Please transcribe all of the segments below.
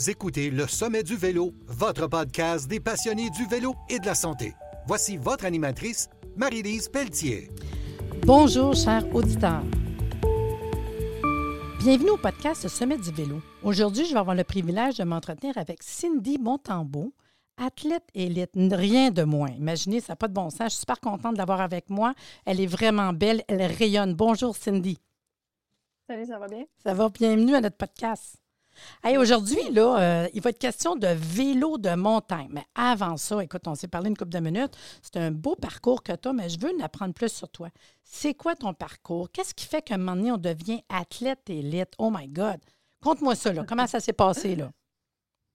Vous écoutez Le Sommet du Vélo, votre podcast des passionnés du vélo et de la santé. Voici votre animatrice, Marie-Lise Pelletier. Bonjour, chers auditeurs. Bienvenue au podcast Le Sommet du Vélo. Aujourd'hui, je vais avoir le privilège de m'entretenir avec Cindy Montembeau, athlète élite, rien de moins. Imaginez, ça n'a pas de bon sens. Je suis super contente de l'avoir avec moi. Elle est vraiment belle, elle rayonne. Bonjour, Cindy. Salut, ça va bien? Ça va, bienvenue à notre podcast. Hey, Aujourd'hui, là, euh, il va être question de vélo de montagne. Mais avant ça, écoute, on s'est parlé une couple de minutes. C'est un beau parcours que tu as, mais je veux en apprendre plus sur toi. C'est quoi ton parcours? Qu'est-ce qui fait qu'à un moment donné, on devient athlète élite? Oh my God! Conte-moi ça. Comment ça s'est passé, là?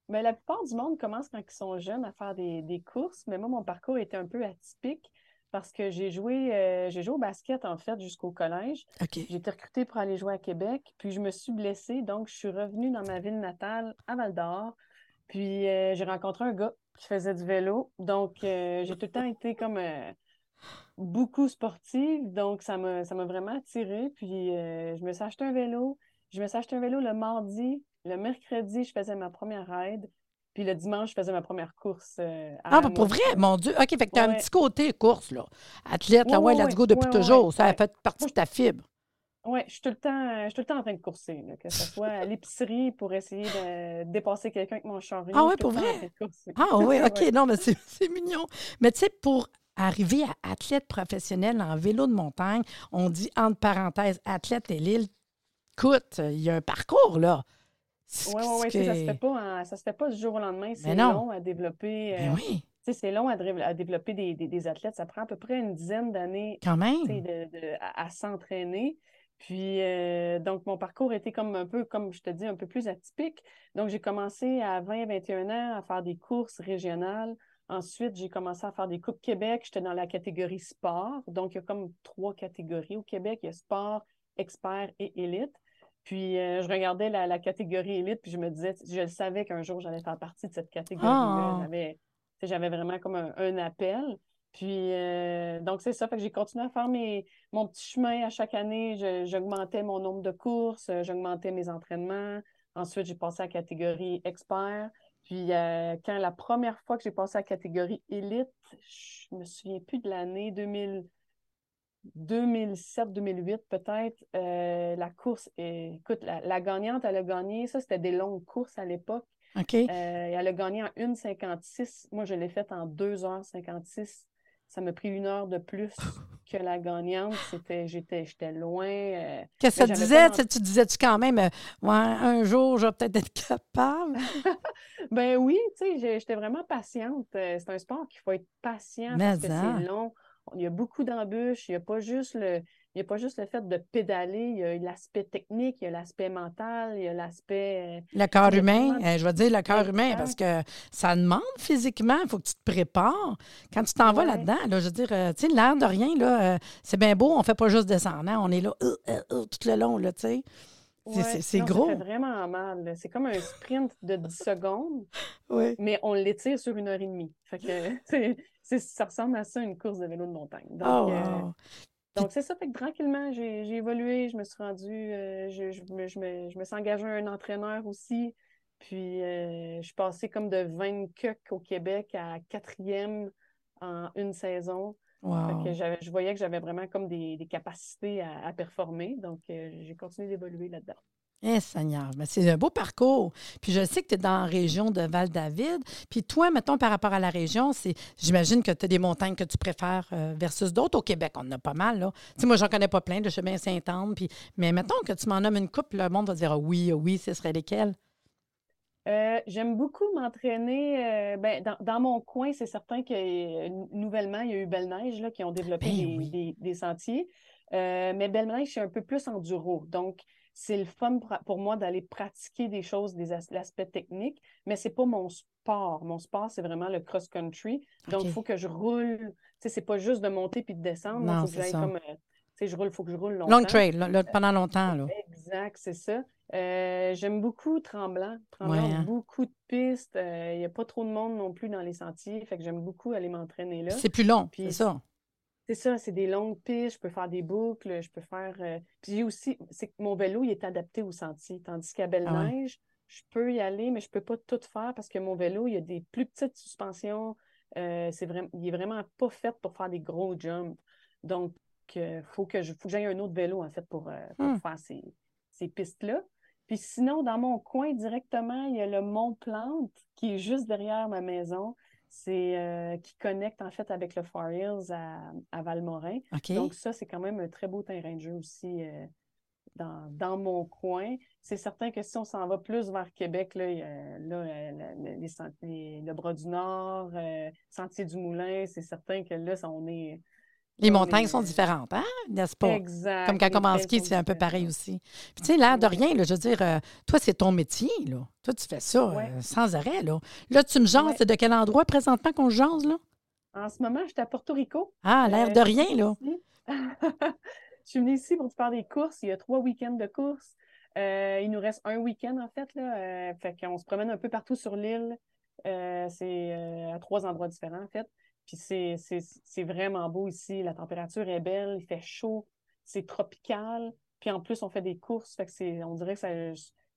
Mais la plupart du monde commence quand ils sont jeunes à faire des courses, mais moi, mon parcours était un peu atypique parce que j'ai joué, euh, j'ai joué au basket, en fait, jusqu'au collège. J'ai été recrutée pour aller jouer à Québec, puis je me suis blessée, donc je suis revenue dans ma ville natale, à Val-d'Or. Puis euh, j'ai rencontré un gars qui faisait du vélo, donc euh, j'ai tout le temps été comme beaucoup sportive, donc ça m'a, ça m'a vraiment attirée. Puis je me suis acheté un vélo. Je me suis acheté un vélo le mardi. Le mercredi, je faisais ma première ride. Puis le dimanche, je faisais ma première course. euh, à Ah, ben, pour vrai? Mon Dieu. OK, fait que tu as un petit côté course, là. Athlète, là, Ouais, let's go depuis toujours. Ça a fait partie de ta fibre. Oui, je suis tout le temps, je suis tout le temps en train de courser, là, que ce soit à l'épicerie pour essayer de dépasser quelqu'un avec mon chariot. Ah tout pour vrai? Ah oui, OK. Ouais. Non, mais c'est c'est mignon. Mais tu sais, pour arriver à athlète professionnel en vélo de montagne, on dit entre parenthèses athlète et l'île. Écoute, il y a un parcours, là. Oui, oui, oui, ça se fait pas, en- ça se fait pas du jour au lendemain. C'est non. long à développer. Ben euh, oui, c'est long à, dé- à développer des, des- des athlètes. Ça prend à peu près une dizaine d'années quand tu sais, même. de, de- à, à s'entraîner. Puis, euh, donc, mon parcours était comme un peu, comme je te dis, un peu plus atypique. Donc, j'ai commencé à 20, 21 ans à faire des courses régionales. Ensuite, j'ai commencé à faire des Coupes Québec. J'étais dans la catégorie sport. Donc, il y a comme trois catégories au Québec. Il y a sport, expert et élite. Puis, euh, je regardais la, la catégorie élite, puis je me disais, je le savais qu'un jour, j'allais faire partie de cette catégorie-là. Ah. J'avais, vraiment comme un, un appel. Puis, euh, donc, c'est ça. Fait que j'ai continué à faire mes, mon petit chemin à chaque année. Je- j'augmentais mon nombre de courses, euh, j'augmentais mes entraînements. Ensuite, j'ai passé à la catégorie expert. Puis, euh, quand la première fois que j'ai passé à la catégorie élite, je me souviens plus de l'année 2000, 2007-2008 peut-être, euh, la course, euh, écoute, la, la gagnante, elle a gagné, ça c'était des longues courses à l'époque. OK. Euh, elle a gagné en 1,56. Moi, je l'ai faite en 2h56. Ça m'a pris une heure de plus que la gagnante. C'était, j'étais, j'étais loin. euh, Qu'est-ce que ça disait? pas Tu sais, Tu disais-tu quand même, ouais, un jour, je vais peut-être être capable? Ben oui, tu sais, j'étais vraiment patiente. C'est un sport qu'il faut être patient Mais parce que c'est long. Il y a beaucoup d'embûches. Il n'y a pas juste le, il y a pas juste le fait de pédaler. Il y a l'aspect technique, il y a l'aspect mental, il y a l'aspect. euh, Le corps humain, euh, je vais dire le corps humain parce que ça demande physiquement, il faut que tu te prépares. Quand tu t'en vas là-dedans, là, je veux dire, euh, tu sais, l'air de rien, là, c'est bien beau, on fait pas juste descendre, hein, on est là euh, euh, euh, tout le long, là, tu sais. C'est- ouais, gros. Ça fait vraiment mal. C'est comme un sprint de 10 secondes, mais on l'étire sur une heure et demie. Fait que, ça ressemble à ça, une course de vélo de montagne. Donc, Oh, euh. Donc, c'est ça, fait que tranquillement, j'ai j'ai évolué, je me suis rendue, euh, je, je me, je, me, je me suis engagée un entraîneur aussi, puis euh, je suis passée comme de 20 cucs au Québec à quatrième en une saison. Fait que j'avais, je voyais que j'avais vraiment comme des, des capacités à, à performer, donc j'ai continué d'évoluer là-dedans. Eh, Seigneur, mais c'est un beau parcours. Puis je sais que tu es dans la région de Val-David. Puis toi, mettons, par rapport à la région, c'est j'imagine que tu as des montagnes que tu préfères euh, versus d'autres. Au Québec, on en a pas mal, là. Tu sais, moi, j'en connais pas plein, de chemin Saint-Anne. Puis... Mais mettons que tu m'en nommes une coupe, le monde va dire ah oui, ah oui, ce serait lesquels? Euh, j'aime beaucoup m'entraîner. euh, ben, dans, dans mon coin, c'est certain que euh, nouvellement, il y a eu Belle-Neige là, qui ont développé Ben des, oui. des- des sentiers. Mais Belle-Neige, c'est un peu plus enduro. Donc, c'est le fun pour, moi d'aller pratiquer des choses, des as- l'aspect technique, mais c'est pas mon sport. Mon sport, c'est vraiment le cross-country. Donc, il faut que je roule. Tu sais, c'est pas juste de monter puis de descendre. Non, faut que c'est ça. comme. euh, tu sais, je roule, il faut que je roule Long longtemps. trail, là, là, pendant longtemps, là. Exact, c'est ça. Euh, j'aime beaucoup Tremblant. Tremblant, Ouais, hein. beaucoup de pistes. Euh, Il n'y a pas trop de monde non plus dans les sentiers. Fait que j'aime beaucoup aller m'entraîner là. C'est plus long, Puis c'est ça. C'est ça, c'est des longues pistes. Je peux faire des boucles. Je peux faire. euh, Puis aussi. C'est que mon vélo, il est adapté au sentier. Tandis qu'à Ah ouais. Belle-Neige, je peux y aller, mais je ne peux pas tout faire parce que mon vélo, il y a des plus petites suspensions. Euh, c'est vraiment, il n'est vraiment pas fait pour faire des gros jumps. Donc, il faut que j'aille un autre vélo, en fait, pour, euh, hmm. faire ces, pistes-là. Puis sinon, dans mon coin directement, il y a le Mont Plante qui est juste derrière ma maison. C'est euh, qui connecte en fait avec le Far Hills à, Valmorin. Donc, ça, c'est quand même un très beau terrain de jeu aussi dans, mon coin. C'est certain que si on s'en va plus vers Québec, là, le Bras du Nord, euh, Sentier du Moulin, c'est certain que là, on est. Les montagnes sont différentes, hein? N'est-ce pas? Exact. Comme quand on commence ski, c'est un peu pareil aussi. Puis, tu sais, l'air de rien, là, je veux dire, euh, toi, c'est ton métier, là. Toi, tu fais ça euh, sans arrêt, là. Là, tu me jases, c'est de quel endroit présentement qu'on jase, là? En ce moment, je suis à Porto Rico. Ah, l'air de rien, là. Je suis venue ici pour te faire des courses. Il y a trois week-ends de courses. Euh, il nous reste un week-end, en fait. Là. Euh, fait qu'on se promène un peu partout sur l'île. Euh, c'est à trois endroits différents, en fait. Puis c'est vraiment beau ici. La température est belle, il fait chaud, c'est tropical. Puis en plus, on fait des courses. Fait que on dirait que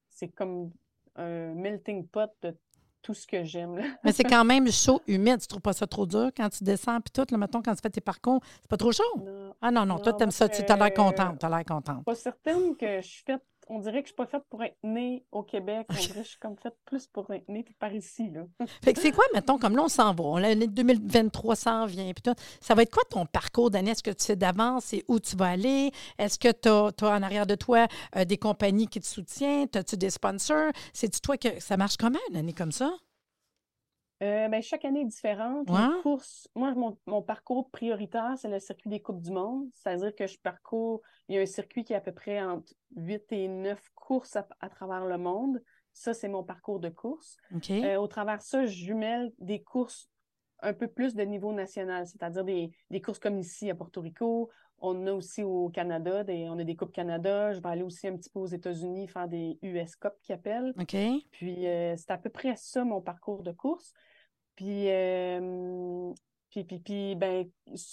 c'est comme un melting pot de tout ce que j'aime. Mais c'est quand même chaud, humide. Tu trouves pas ça trop dur quand tu descends puis tout, le mettons, quand tu fais tes parcours, c'est pas trop chaud? Ah non, non, toi, tu aimes ça. Tu as l'air contente. Tu as l'air contente. Pas certaine que je suis faite. On dirait que je suis pas faite pour être née au Québec. On dirait que je suis comme faite plus pour être née par ici. Là. fait que c'est quoi, mettons, comme là, on s'en va. L'année 2023 s'en vient. Puis. Ça va être quoi ton parcours d'année? Est-ce que tu sais d'avance et où tu vas aller? Est-ce que tu as, en arrière de toi euh, des compagnies qui te soutiennent? As-tu des sponsors? C'est-tu toi que ça marche comment une année comme ça? Euh, ben, chaque année est différente. moi, mon, parcours prioritaire, c'est le circuit des Coupes du Monde. C'est-à-dire que je parcours, il y a un circuit qui est à peu près entre 8 et 9 courses à, travers le monde. Ça, c'est mon parcours de course. Euh, au travers de ça, je jumelle des courses un peu plus de niveau national, c'est-à-dire des, courses comme ici à Porto Rico. On a aussi au Canada, on a des Coupes Canada. Je vais aller aussi un petit peu aux États-Unis faire des US Cup qui appellent. Puis euh, c'est à peu près ça mon parcours de course. Puis, euh, puis, puis, ben,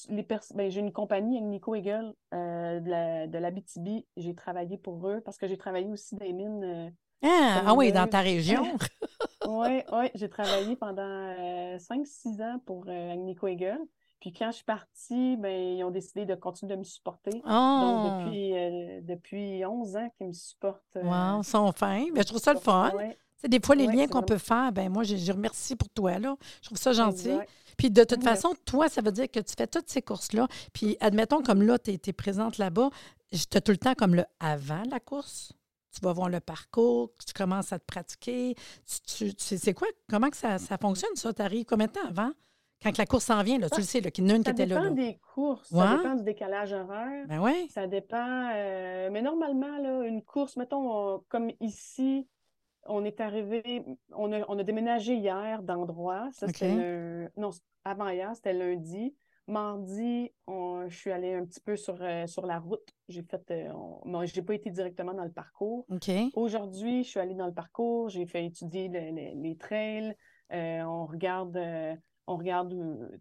les ben, j'ai une compagnie, Nico Eagle, euh, de l'Abitibi. j'ai travaillé pour eux parce que j'ai travaillé aussi dans les mines. Euh, ah, ah oui, dans ta région. oui, oui, j'ai travaillé pendant 5-6 ans pour Nico Eagle. Puis quand je suis partie, ben, ils ont décidé de continuer de me supporter. Donc, oh! depuis, depuis 11 ans qu'ils me supportent. wow, ils sont fins. Mais je trouve ça le fun. Des fois, les liens qu'on peut faire, ben moi, je, remercie pour toi. Là. Je trouve ça gentil. Puis de toute façon, toi, ça veut dire que tu fais toutes ces courses-là. Puis admettons, comme là, tu es, présente là-bas, tu tout le temps comme le avant la course? Tu vas voir le parcours, tu commences à te pratiquer. Tu, c'est quoi? Comment que ça, fonctionne, ça? Tu arrives combien de temps avant? Quand la course s'en vient, là, tu le sais, qu'il y en a une qui était là. Ça dépend des courses, ça dépend du décalage horaire. Ben. Ça dépend. Euh, mais normalement, là, une course, mettons, comme ici, on est arrivé, on a, on a déménagé hier d'endroit. Ça, c'était Non, avant hier, c'était lundi. Mardi, je suis allée un petit peu sur, euh, sur la route. J'ai fait. Euh, j'ai pas été directement dans le parcours. Aujourd'hui, je suis allée dans le parcours. J'ai fait étudier les trails. Euh, on regarde. on regarde.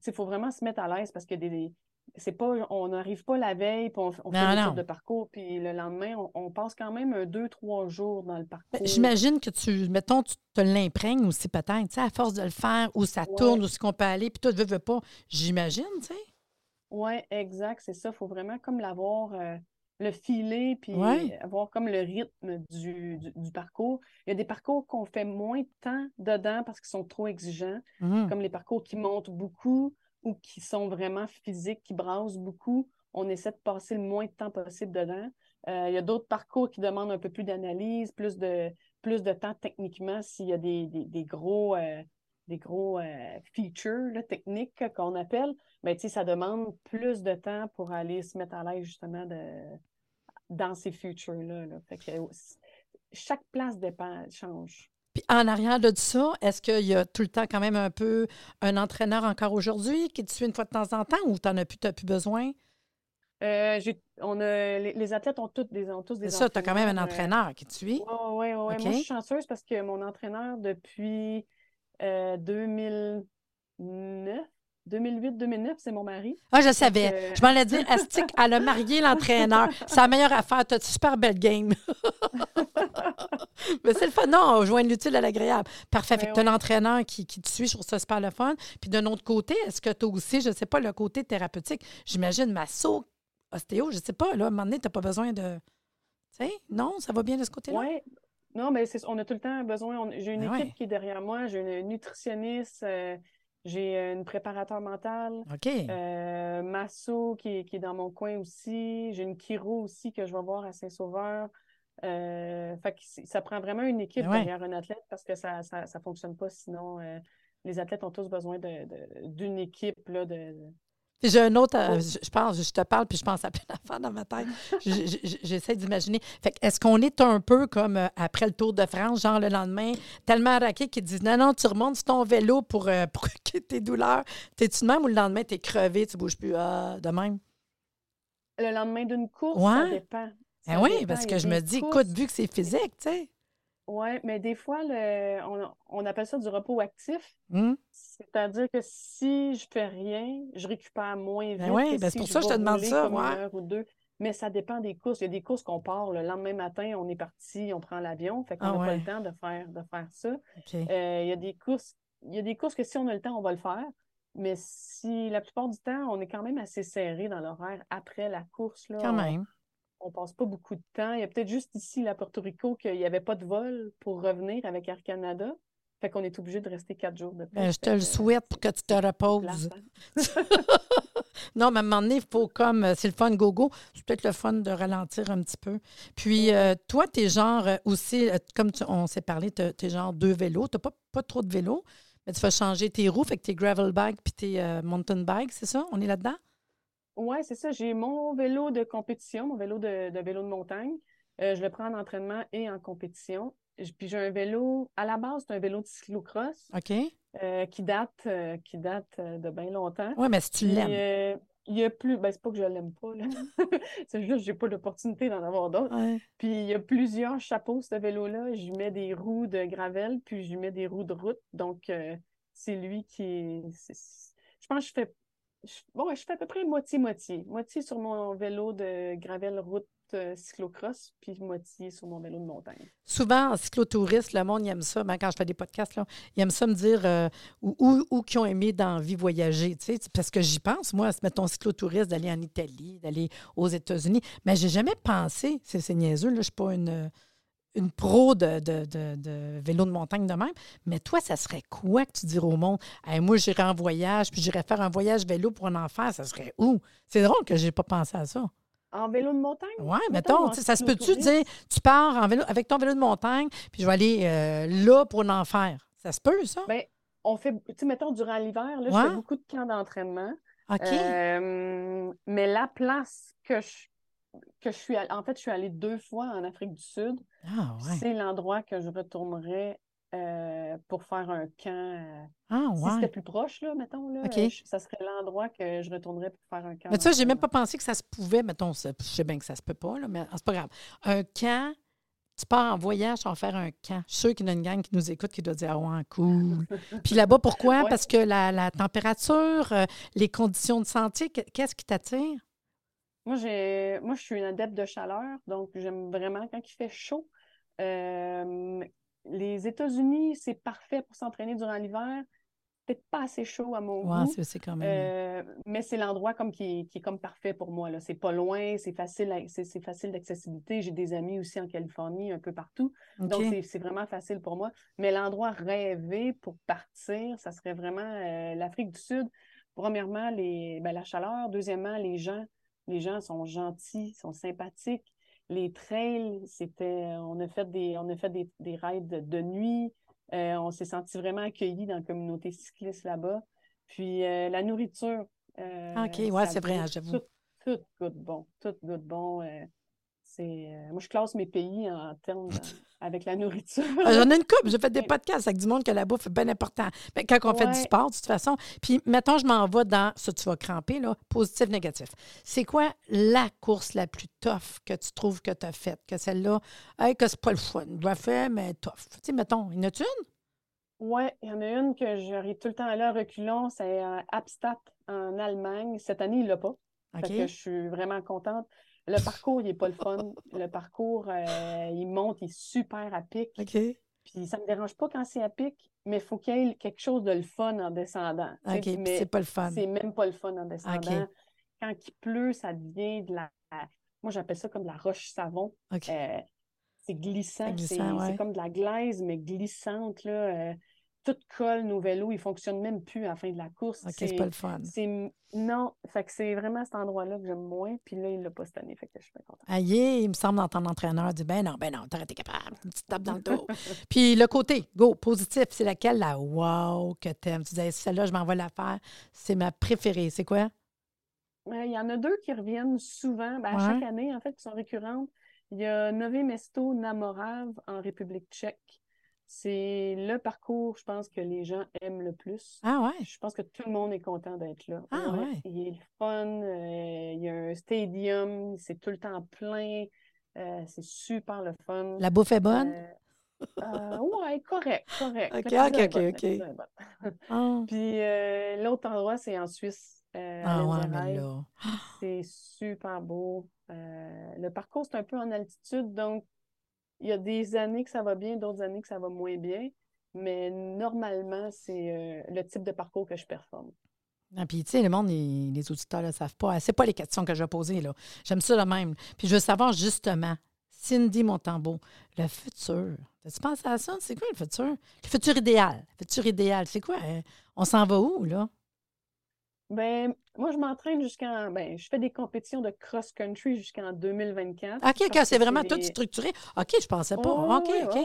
il faut vraiment se mettre à l'aise parce qu'il y a des, c'est pas, on n'arrive pas la veille, puis on, fait un tour de parcours, puis le lendemain, on, passe quand même deux, trois jours dans le ben, parcours. J'imagine que tu, mettons, tu te l'imprègnes aussi peut-être, tu sais, à force de le faire, où ça tourne, où ce qu'on peut aller, puis toi, tu veux, veux pas, j'imagine, tu sais. Oui, exact, c'est ça. Il faut vraiment comme l'avoir, euh, le filet, puis avoir comme le rythme du, parcours. Il y a des parcours qu'on fait moins de temps dedans parce qu'ils sont trop exigeants, mmh. comme les parcours qui montent beaucoup ou qui sont vraiment physiques, qui brassent beaucoup, on essaie de passer le moins de temps possible dedans. Euh, il y a d'autres parcours qui demandent un peu plus d'analyse, plus de, plus de temps techniquement s'il y a des, gros, des gros euh, euh, features techniques qu'on appelle. Mais ça demande plus de temps pour aller se mettre à l'aise justement de, dans ces features-là. chaque place dépend, change. En arrière de ça, est-ce qu'il y a tout le temps quand même un peu un entraîneur encore aujourd'hui qui te suit une fois de temps en temps ou tu n'en as plus, plus besoin? Euh, on a, les, athlètes ont, toutes des, ont tous des ça, tu as quand même un euh, entraîneur qui te suit? Oui, oui, oui. Moi, je suis chanceuse parce que mon entraîneur, depuis 2009, euh, 2008-2009, c'est mon mari. Ah, je savais. Je m'en ai dit, Astic, elle a marié l'entraîneur? C'est la meilleure affaire. Tu as une super belle game? Mais c'est le fun. Non, joindre l'utile à l'agréable. Parfait. Fait Ben que tu as l'entraîneur qui, qui te suit, je trouve ça super le fun. Puis d'un autre côté, est-ce que tu as aussi, je ne sais pas, le côté thérapeutique? J'imagine masso, ostéo, je ne sais pas, là, à un moment donné, tu n'as pas besoin de. Tu sais, non, ça va bien de ce côté-là? Oui. Non, mais c'est, on a tout le temps besoin. j'ai une Ben équipe ouais. qui est derrière moi. J'ai une nutritionniste, euh, j'ai une préparateur mental, OK. euh, Masso qui est, qui est dans mon coin aussi. J'ai une chiro aussi que je vais voir à Saint-Sauveur. Euh, fait que ça prend vraiment une équipe ouais. derrière un athlète parce que ça ça, ça fonctionne pas sinon. euh, les athlètes ont tous besoin d'une équipe là, de, j'ai un autre, euh, Oh. je je pense, je te parle, puis je pense à plein d'affaires dans ma tête. J'essaie d'imaginer. Fait que est-ce qu'on est un peu comme euh, après le Tour de France, genre le lendemain, tellement raqué qu'ils disent non, non, tu remontes sur ton vélo pour, euh, pour que tes douleurs. T'es-tu de même ou le lendemain, t'es crevé, tu bouges plus? Ah, de même? Le lendemain d'une course, ça Ouais. dépend. Ça oui, parce que je me dis, courses- écoute, vu que c'est physique, tu sais. Oui, mais des fois, le, on, on appelle ça du repos actif. Hum? C'est-à-dire que si je fais rien, je récupère moins vite Ben oui, ben c'est pour ça que je te demande ça, ouais. une heure ou deux. Mais ça dépend des courses. Il y a des courses qu'on part le lendemain matin, on est parti, on prend l'avion. Fait qu'on Ah n'a pas le temps de faire, de faire ça. Euh, il y a des courses, il y a des courses que si on a le temps, on va le faire. Mais si la plupart du temps, on est quand même assez serré dans l'horaire après la course. Là, Quand on- même. On passe pas beaucoup de temps. Il y a peut-être juste ici, à Porto Rico, qu'il n'y avait pas de vol pour revenir avec Air Canada. Fait qu'on est obligé de rester quatre jours de plus. Ben, je te le souhaite pour que tu te reposes. hein? Non, mais à un moment donné, il faut comme, euh, c'est le fun go-go, c'est peut-être le fun de ralentir un petit peu. Puis, euh, toi, t'es genre euh, aussi, euh, comme tu- on s'est parlé, t'es genre deux vélos. T'as pas, pas trop de vélos, mais tu vas changer tes roues, fait que tes gravel bike puis tes euh, mountain bike, c'est ça? On est là-dedans? Ouais, c'est ça. J'ai mon vélo de compétition, mon vélo de, de vélo de montagne. Euh, je le prends en entraînement et en compétition. Puis j'ai un vélo, à la base, c'est un vélo de cyclocross OK? euh, qui date, euh, qui date de bien longtemps. Oui, mais si tu l'aimes. il y a plus, ben, c'est pas que je l'aime pas, là. C'est juste que j'ai pas l'opportunité d'en avoir d'autres. Ouais. Puis il y a plusieurs chapeaux, ce vélo-là. Je lui mets des roues de gravel, puis je lui mets des roues de route. Donc, c'est lui qui est. Je pense que je fais. Bon, je fais à peu près moitié-moitié. Moitié sur mon vélo de gravel route euh, cyclocross, puis moitié sur mon vélo de montagne. Souvent, en cyclotouriste, le monde il aime ça. Ben, quand je fais des podcasts, là, ils aiment ça me dire ou, ou qui ont aimé dans vie voyager. tu sais, Parce que j'y pense, moi, mettons cyclotouriste, d'aller en Italie, d'aller aux États-Unis. Mais j'ai jamais pensé, c'est c'est niaiseux, là, je ne suis pas une, une pro de, de, de- de vélo de montagne de même. Mais toi, ça serait quoi que tu dirais au monde? Hey, moi, j'irais en voyage, puis j'irais faire un voyage vélo pour un enfant. Ça serait où? C'est drôle que j'ai pas pensé à ça. En vélo de montagne? Oui, Mettons, ça se peut-tu dire, tu pars en vélo, avec ton vélo de montagne, puis je vais aller euh, là pour en faire. Ça se peut, ça? Ben, on fait, tu sais, mettons, durant l'hiver, là, je Ouais. fais beaucoup de camps d'entraînement. OK. Euh, mais la place que je, que je suis allée, en fait, je suis allée deux fois en Afrique du Sud. ah, ouais. C'est l'endroit que je retournerais euh, pour faire un camp. euh, Ah, Si ouais. c'était plus proche, là, mettons, là, je- ça serait l'endroit que je retournerais pour faire un camp. Mais tu vois, j'ai même pas pensé que ça se pouvait, mettons, ça- je sais bien que ça se peut pas, là, mais c'est pas grave. Un camp, tu pars en voyage, vas faire un camp. Je suis sûre qu'il y a une gang qui nous écoute qui doit dire Ah ouais, cool. Puis là-bas, pourquoi? Ouais. Parce que la, la température, euh, les conditions de que- qu'est-ce qui t'attire? Moi, j'ai, moi, je suis une adepte de chaleur, donc j'aime vraiment quand il fait chaud. Euh, les États-Unis, c'est parfait pour s'entraîner durant l'hiver. Peut-être pas assez chaud à mon goût. c'est- quand même. Euh, mais c'est l'endroit comme qui est, qui est comme parfait pour moi. C'est pas loin, c'est facile, c'est, facile d'accessibilité. J'ai des amis aussi en Californie, un peu partout. Donc, c'est, c'est vraiment facile pour moi. Mais l'endroit rêvé pour partir, ça serait vraiment euh, l'Afrique du Sud. Premièrement, les, ben, la chaleur. Deuxièmement, les gens. Les gens sont gentils, sont sympathiques. Les trails, c'était, on a fait des, on a fait des, des rides de, nuit. Euh, on s'est senti vraiment accueillis dans la communauté cycliste là-bas. Puis euh, la nourriture. euh, OK, ouais, c'est vrai, hein, j'avoue. Tout, tout goûte bon. Tout goûte bon. c'est, moi, je classe mes pays en termes de- avec la nourriture. Ah, J'en ai une couple. J'ai fait des podcasts avec du monde que la bouffe est bien important. Ben, quand on fait du sport, de toute façon. Puis, mettons, je m'en vais dans, ça, tu vas cramper, là, positif, négatif. C'est quoi la course la plus tough que tu trouves que tu as faite? Que celle-là, hey, que c'est pas le fun. Je fait, mais tough. Tu sais, mettons, y en a-tu une? Ouais, il y en a une que j'arrive tout le temps à à reculons, c'est euh, Abstadt en Allemagne. Cette année, il l'a pas. OK. Fait que je suis vraiment contente. Le parcours, il n'est pas le fun. Le parcours, euh, il monte, il est super à pic. OK. Puis ça ne me dérange pas quand c'est à pic, mais il faut qu'il y ait quelque chose de le fun en descendant. OK. Mais C'est pas le fun. c'est même pas le fun en descendant. Quand il pleut, ça devient de la. Moi, j'appelle ça comme de la roche savon. OK. Euh, c'est glissant. Ouais. c'est comme de la glaise, mais glissante. Là. Euh, tout colle, nos vélos, ils ne fonctionnent même plus à la fin de la course. OK, C'est- pas le fun. non, fait que c'est vraiment cet endroit-là que j'aime moins. Puis là, il l'a pas cette année, fait que je suis bien contente. Aïe, il me semble d'entendre l'entraîneur dire Ben non, ben non, t'aurais été capable. Une petite tape dans le dos. Puis le côté, go, positif, c'est laquelle? La wow que t'aimes? Tu disais, celle-là, je m'en vais la faire. C'est ma préférée. C'est quoi? Euh, Il y en a deux qui reviennent souvent, ben, à Ouais. chaque année, en fait, qui sont récurrentes. Il y a Nové Mesto Namorav en République tchèque. C'est le parcours, je pense, que les gens aiment le plus. Ah ouais? Je pense que tout le monde est content d'être là. Ah ouais. Il est le fun, euh, il y a un stadium, c'est tout le temps plein, euh, c'est super le fun. La bouffe est bonne? Euh, euh, ouais, correct, correct. Ok, ok, ok, bonne, la. Ah, Puis euh, l'autre endroit, c'est en Suisse, ah ouais, mais là. C'est super beau. Le parcours, c'est un peu en altitude, donc il y a des années que ça va bien, d'autres années que ça va moins bien. Mais normalement, c'est euh, le type de parcours que je performe. Ah, puis, tu sais, le monde, les, les auditeurs ne le savent pas. C'est pas les questions que je vais poser, là. J'aime ça de même. Puis, je veux savoir justement, Cindy Montembeau, le futur. As-tu pensé à ça? C'est quoi le futur? Le futur idéal. Le futur idéal, c'est quoi? Euh, on s'en va où, là? Ben, moi, je m'entraîne jusqu'en. Ben, je fais des compétitions de cross-country jusqu'en 2024. OK, OK, c'est vraiment tout structuré. OK, je pensais pas. OK, OK.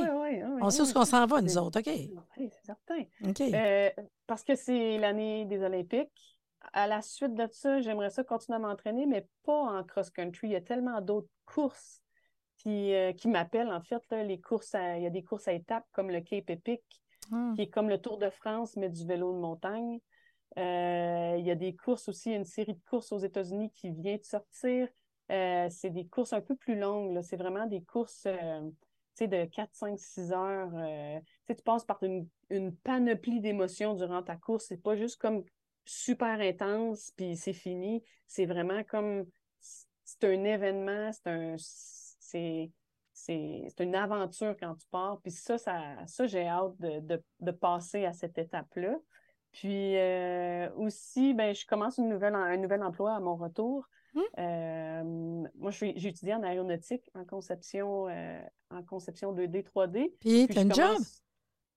On sait où qu'on s'en va, nous autres. OK. Oui, c'est certain. OK. Euh, parce que c'est l'année des Olympiques. À la suite de ça, j'aimerais ça continuer à m'entraîner, mais pas en cross-country. Il y a tellement d'autres courses qui, euh, qui m'appellent, en fait. là, les courses à- il y a des courses à étapes comme le Cape Epic, Ah. qui est comme le Tour de France, mais du vélo de montagne. Euh, il y a des courses aussi, une série de courses aux États-Unis qui vient de sortir. Euh, c'est des courses un peu plus longues. C'est vraiment des courses euh, de 4, 5, 6 heures. tu passes par une, panoplie d'émotions durant ta course. C'est pas juste comme super intense, puis c'est fini. C'est vraiment comme c'est un événement, c'est un c'est c'est une aventure quand tu pars. Puis ça, ça, ça j'ai hâte de, de, de passer à cette étape-là. Puis euh, aussi, ben, je commence une nouvelle, un nouvel emploi à mon retour. Hmm. Euh, moi, j'ai étudié en aéronautique, en conception, euh, en conception 2D, 3D. Puis, t'as une job?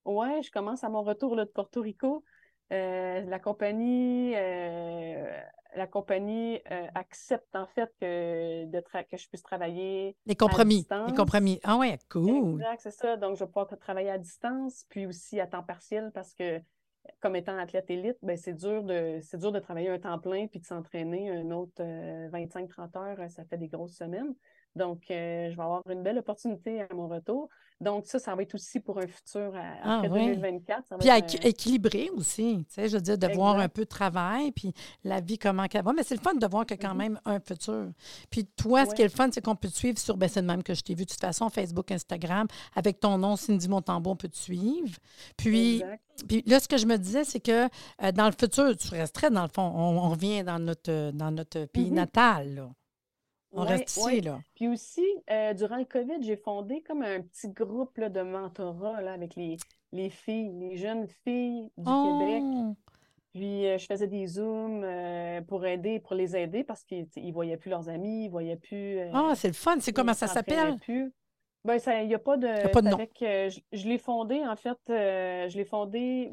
Ouais, je commence à mon retour là, de Porto Rico. La compagnie, la compagnie accepte en fait que, de que je puisse travailler Les compromis. distance. Les compromis. Ah ouais, cool. Exact, c'est ça. Donc, je vais pouvoir travailler à distance, puis aussi à temps partiel parce que, comme étant athlète élite, ben, c'est dur de, c'est dur de travailler un temps plein puis de s'entraîner un autre 25-30 heures, euh, ça fait des grosses semaines. Donc, euh, je vais avoir une belle opportunité à mon retour. Donc, ça, ça va être aussi pour un futur à- Ah, après ouais. 2024. Ça va Puis à être équi- un- équilibrer aussi, tu sais, je veux dire, de voir un peu de travail, puis la vie, comment qu'elle va. Mais c'est le fun de voir que quand Mhm. même un futur. Puis toi, ce Ouais. qui est le fun, c'est qu'on peut te suivre sur, ben c'est le même que je t'ai vu de toute façon, Facebook, Instagram, avec ton nom, Cindy Montembeau, on peut te suivre. Puis, Exact. puis là, ce que je me disais, c'est que euh, dans le futur, tu resterais, dans le fond, on, on revient dans notre, euh, dans notre pays Mhm. natal, là. On Ouais, reste ici, ouais. là. Puis aussi, euh, durant le COVID, j'ai fondé comme un petit groupe là, de mentorat là, avec les, les filles, les jeunes filles du Québec. Oh! Puis euh, je faisais des Zooms euh, pour aider, pour les aider parce qu'ils ne voyaient plus leurs amis, ils ne voyaient plus. Ah, c'est le fun. C'est comment ça s'appelle? Ben, ça, il n'y a pas de. a pas de nom. avec, euh, je je l'ai fondé, en fait, euh, je l'ai fondé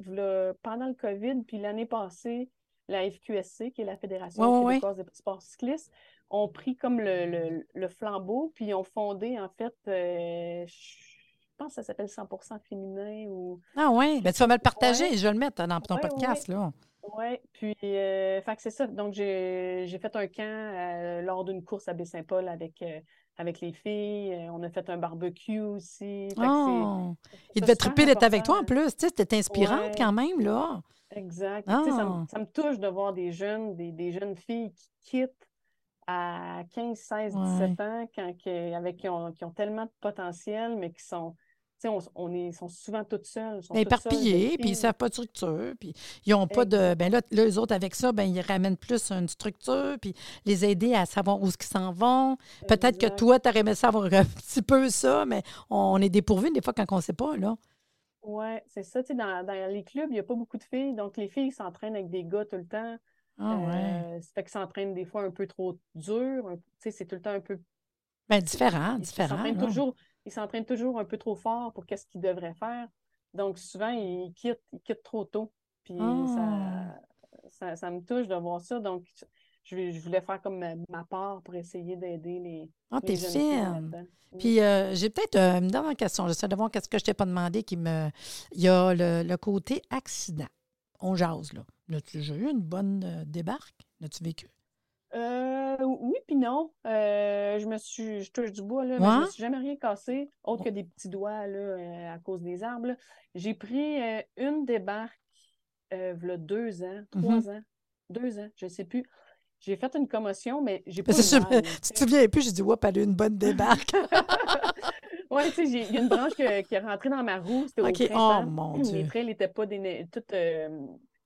pendant le COVID, puis l'année passée, la FQSC, qui est la Fédération Ouais, ouais, ouais. québécoise des sports cyclistes, ont pris comme le, le- le flambeau, puis ont fondé, en fait, euh, je pense que ça s'appelle 100% féminin ou. Ah oui, ben, tu vas me le partager, Ouais. je vais le mettre dans ton Ouais, ouais, podcast, là. Ouais, puis, euh, c'est ça. Donc, j'ai fait un camp euh, lors d'une course à Baie-Saint-Paul avec, avec les filles. On a fait un barbecue aussi. Oh! Il ça, devait triper d'être avec toi en plus. Tu sais, c'était inspirante quand même, là. Exact. Ça, Ah. me, ça me touche de voir des jeunes, des, des jeunes filles qui quittent à 15, 16, Ouais. 17 ans, quand, que- avec, qui, ont, qui ont tellement de potentiel, mais qui sont, on, on est, sont souvent toutes seules. sont jeunes puis ils ne savent pas de structure, puis ils n'ont pas de... Ben là, là, eux autres, avec ça, ben ils ramènent plus une structure, puis les aider à savoir où ils s'en vont. Peut-être que toi, tu aurais aimé savoir un petit peu ça, mais on est dépourvu des fois quand on ne sait pas, là. Oui, c'est ça. Tu sais, dans, dans les clubs, il n'y a pas beaucoup de filles. Donc, les filles s'entraînent avec des gars tout le temps. Ah ouais. Euh, ça fait qu'ils s'entraînent des fois un peu trop dur. Tu sais, c'est tout le temps un peu. Ben différent, Ils différent. s'entraînent là. toujours, ils s'entraînent toujours un peu trop fort pour qu'est-ce qu'ils devraient faire. Donc, souvent, ils quittent, ils quittent trop tôt. Puis, Ah. ça, ça, ça me touche de voir ça. Donc, je, je voulais faire comme ma, ma part pour essayer d'aider les, Ah, les t'es fine. Puis euh, j'ai peut-être euh, une dernière question. J'essaie de voir qu'est-ce que je t'ai pas demandé qui me. Il y a le, le côté accident. On jase, là. As-tu déjà eu une bonne euh, débarque? As-tu vécu? Euh, oui, puis non. Euh, je me suis, je touche du bois, là, mais je me suis jamais rien cassé, autre que des petits doigts là, euh, à cause des arbres. J'ai pris euh, une débarque v'là deux ans, trois Mhm. ans, deux ans, je sais plus. J'ai fait une commotion, mais j'ai pas je- mal, tu te souviens plus, j'ai dit, ouais, elle a eu une bonne débarque. Ouais, tu sais, il y a une branche que- qui est rentrée dans ma roue, c'était au OK. Oh, printemps. mon Les Dieu. trails n'étaient pas, déne- toutes,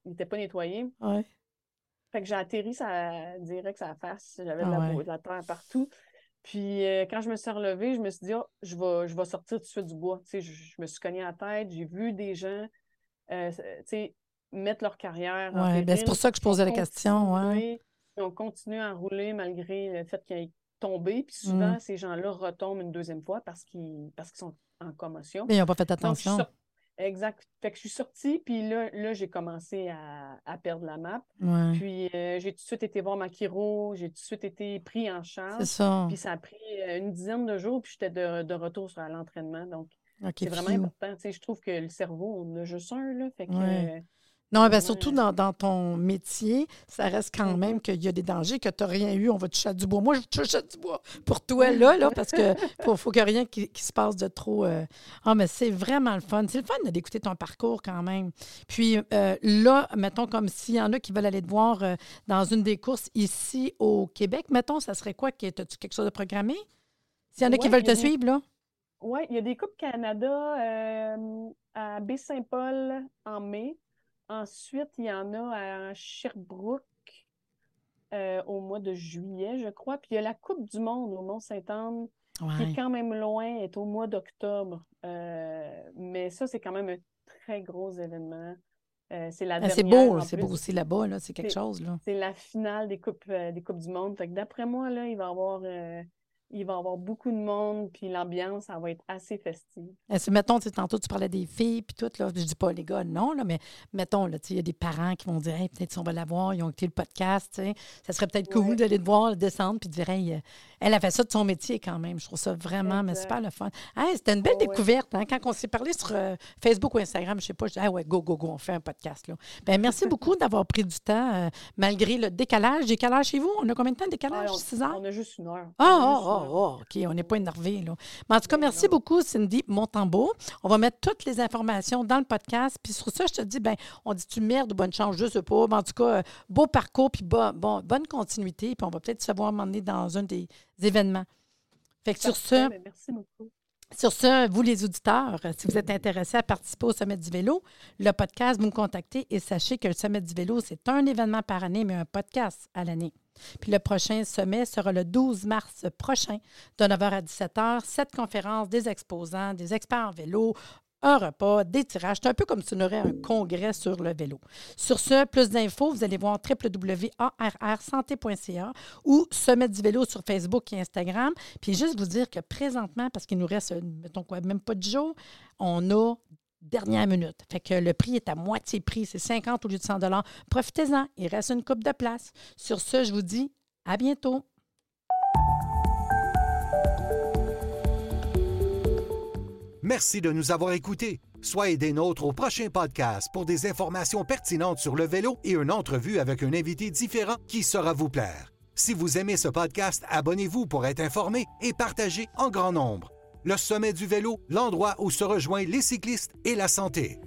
ils étaient pas nettoyés. Ouais. Fait que j'ai atterri ça direct sa face. J'avais de, Ah la ouais. de la terre partout. Puis euh, quand je me suis relevée, je me suis dit, Ah, je vais, je vais sortir tout de suite du bois. Tu sais, je, je me suis cognée à la tête. J'ai vu des gens euh, tu sais, mettre leur carrière Ouais, ben, c'est pour ça que je posais la question. Ouais. Ils ont continué à rouler malgré le fait qu'ils aient tombé. Puis Mm. souvent, ces gens-là retombent une deuxième fois parce qu'ils parce qu'ils sont en commotion. Mais ils n'ont pas fait attention. Exact. Fait que je suis sortie, puis là, là j'ai commencé à, à perdre la map. Ouais. Puis euh, j'ai tout de suite été voir ma chiro, j'ai tout de suite été pris en C'est charge. ça. Puis ça a pris euh, une dizaine de jours, puis j'étais de, de retour sur l'entraînement. Donc, c'est vraiment important. Tu sais, je trouve que le cerveau, on a juste un, là. Fait que, Ouais. Euh, Non, ben Ouais. surtout dans, dans ton métier, ça reste quand même qu'il y a des dangers, que tu n'as rien eu, on va toucher à du bois. Moi, je touche à du bois pour toi, là, là parce que faut, faut qu'il ait rien qui, qui se passe de trop. euh. Ah, mais c'est vraiment le fun. C'est le fun d'écouter ton parcours quand même. Puis euh, là, mettons comme s'il y en a qui veulent aller te voir euh, dans une des courses ici au Québec, mettons, ça serait quoi? que- As-tu quelque chose de programmé? S'il y en a qui veulent a te suivre, là? Ouais, il y a des Coupes Canada euh, à Baie-Saint-Paul en mai. Ensuite, il y en a à Sherbrooke euh, au mois de juillet, je crois. Puis il y a la Coupe du Monde au Mont-Saint-Anne, qui est quand même loin, est au mois d'octobre. Euh, mais ça, c'est quand même un très gros événement. Euh, c'est la Ah, c'est beau, c'est beau aussi là-bas, là. C'est quelque chose, là. C'est la finale des coupes, des coupes du monde. D'après moi, là, il va y avoir, il va y avoir beaucoup de monde, puis l'ambiance, ça va être assez festive. Mettons, tantôt, tu parlais des filles, puis tout, là. Je dis pas les gars, non, là, mais mettons, là, il y a des parents qui vont dire, Hey, peut-être si on va la voir, ils ont écouté le podcast. Ça serait peut-être cool d'aller te voir, descendre, puis de dire, Hey, euh, elle a fait ça de son métier quand même. Je trouve ça vraiment, mais super le fun. Hey, c'était une belle ouais. découverte, hein. Quand on s'est parlé sur euh, Facebook ou Instagram, je sais pas, je dis, ah ouais, go, go, go, on fait un podcast, là. Ben, merci beaucoup d'avoir pris du temps, euh, malgré le décalage. Décalage chez vous? On a combien de temps de décalage? Ah, on, 6 heures? on a juste une heure. Ah, OK, on n'est pas énervé, là. Mais en tout cas, merci beaucoup, Cindy Montembeau. On va mettre toutes les informations dans le podcast. Puis sur ça, je te dis, ben, on dit tu merde ou bonne chance, je sais pas. Mais en tout cas, euh, beau parcours, puis bon, bon- bonne continuité. Puis on va peut-être savoir m'emmener dans un des événements. Fait que sur ce, ben, merci beaucoup. sur ce, vous les auditeurs, euh, si vous êtes intéressés à participer au Sommet du vélo, le podcast, vous me contactez et sachez que le Sommet du vélo, c'est un événement par année, mais un podcast à l'année. Puis le prochain sommet sera le 12 mars prochain, de 9h à 17h. Cette conférence, des exposants, des experts en vélo, un repas, des tirages. C'est un peu comme si on aurait un congrès sur le vélo. Sur ce, plus d'infos, vous allez voir www.arrsanté.ca ou Sommet du vélo sur Facebook et Instagram. Puis juste vous dire que présentement, parce qu'il nous reste, mettons quoi, même pas de jours, on a dernière minute. Fait que le prix est à moitié prix, c'est 50 au lieu de 100 Profitez-en, il reste une coupe de place. Sur ce, je vous dis à bientôt. Merci de nous avoir écoutés. Soyez des nôtres au prochain podcast pour des informations pertinentes sur le vélo et une entrevue avec un invité différent qui saura vous plaire. Si vous aimez ce podcast, abonnez-vous pour être informé et partagez en grand nombre. Le sommet du vélo, l'endroit où se rejoignent les cyclistes et la santé.